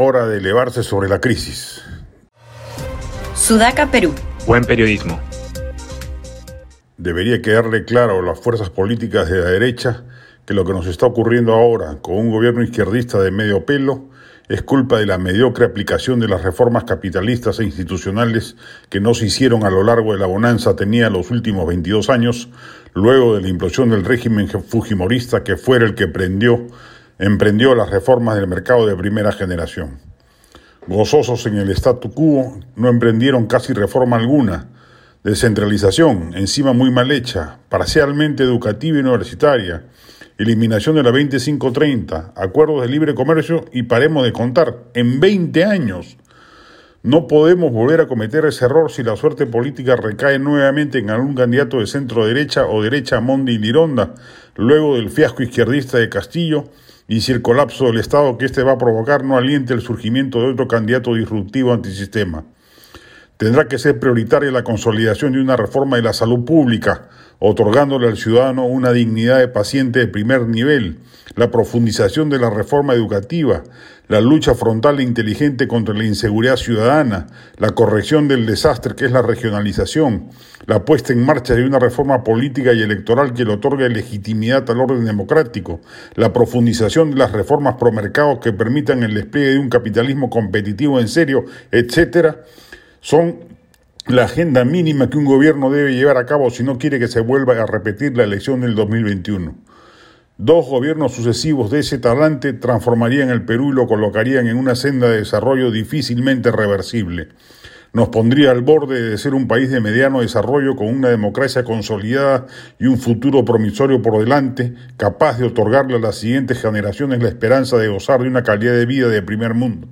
Hora de elevarse sobre la crisis. Sudaca, Perú. Buen periodismo. Debería quedarle claro a las fuerzas políticas de la derecha que lo que nos está ocurriendo ahora con un gobierno izquierdista de medio pelo es culpa de la mediocre aplicación de las reformas capitalistas e institucionales que no se hicieron a lo largo de la bonanza tenía los últimos 22 años, luego de la implosión del régimen fujimorista que fuera el que prendió, emprendió las reformas del mercado de primera generación. Gozosos en el statu quo, no emprendieron casi reforma alguna, descentralización, encima muy mal hecha, parcialmente educativa y universitaria, eliminación de la 2530, acuerdos de libre comercio y paremos de contar, en 20 años. No podemos volver a cometer ese error si la suerte política recae nuevamente en algún candidato de centro derecha o derecha Mondi y Lironda, luego del fiasco izquierdista de Castillo, y si el colapso del Estado que éste va a provocar no aliente el surgimiento de otro candidato disruptivo antisistema. Tendrá que ser prioritaria la consolidación de una reforma de la salud pública, otorgándole al ciudadano una dignidad de paciente de primer nivel, la profundización de la reforma educativa, la lucha frontal e inteligente contra la inseguridad ciudadana, la corrección del desastre que es la regionalización, la puesta en marcha de una reforma política y electoral que le otorgue legitimidad al orden democrático, la profundización de las reformas pro mercado que permitan el despliegue de un capitalismo competitivo en serio, etcétera, son la agenda mínima que un gobierno debe llevar a cabo si no quiere que se vuelva a repetir la elección del 2021. Dos gobiernos sucesivos de ese talante transformarían el Perú y lo colocarían en una senda de desarrollo difícilmente reversible. Nos pondría al borde de ser un país de mediano desarrollo con una democracia consolidada y un futuro promisorio por delante, capaz de otorgarle a las siguientes generaciones la esperanza de gozar de una calidad de vida de primer mundo.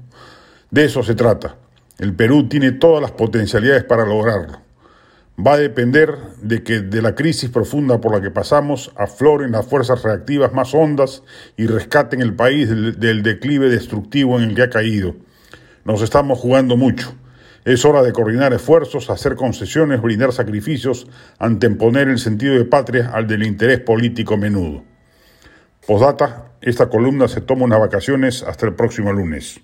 De eso se trata. El Perú tiene todas las potencialidades para lograrlo. Va a depender de que de la crisis profunda por la que pasamos afloren las fuerzas reactivas más hondas y rescaten el país del, del declive destructivo en el que ha caído. Nos estamos jugando mucho. Es hora de coordinar esfuerzos, hacer concesiones, brindar sacrificios, anteponer el sentido de patria al del interés político menudo. Posdata, esta columna se toma unas vacaciones hasta el próximo lunes.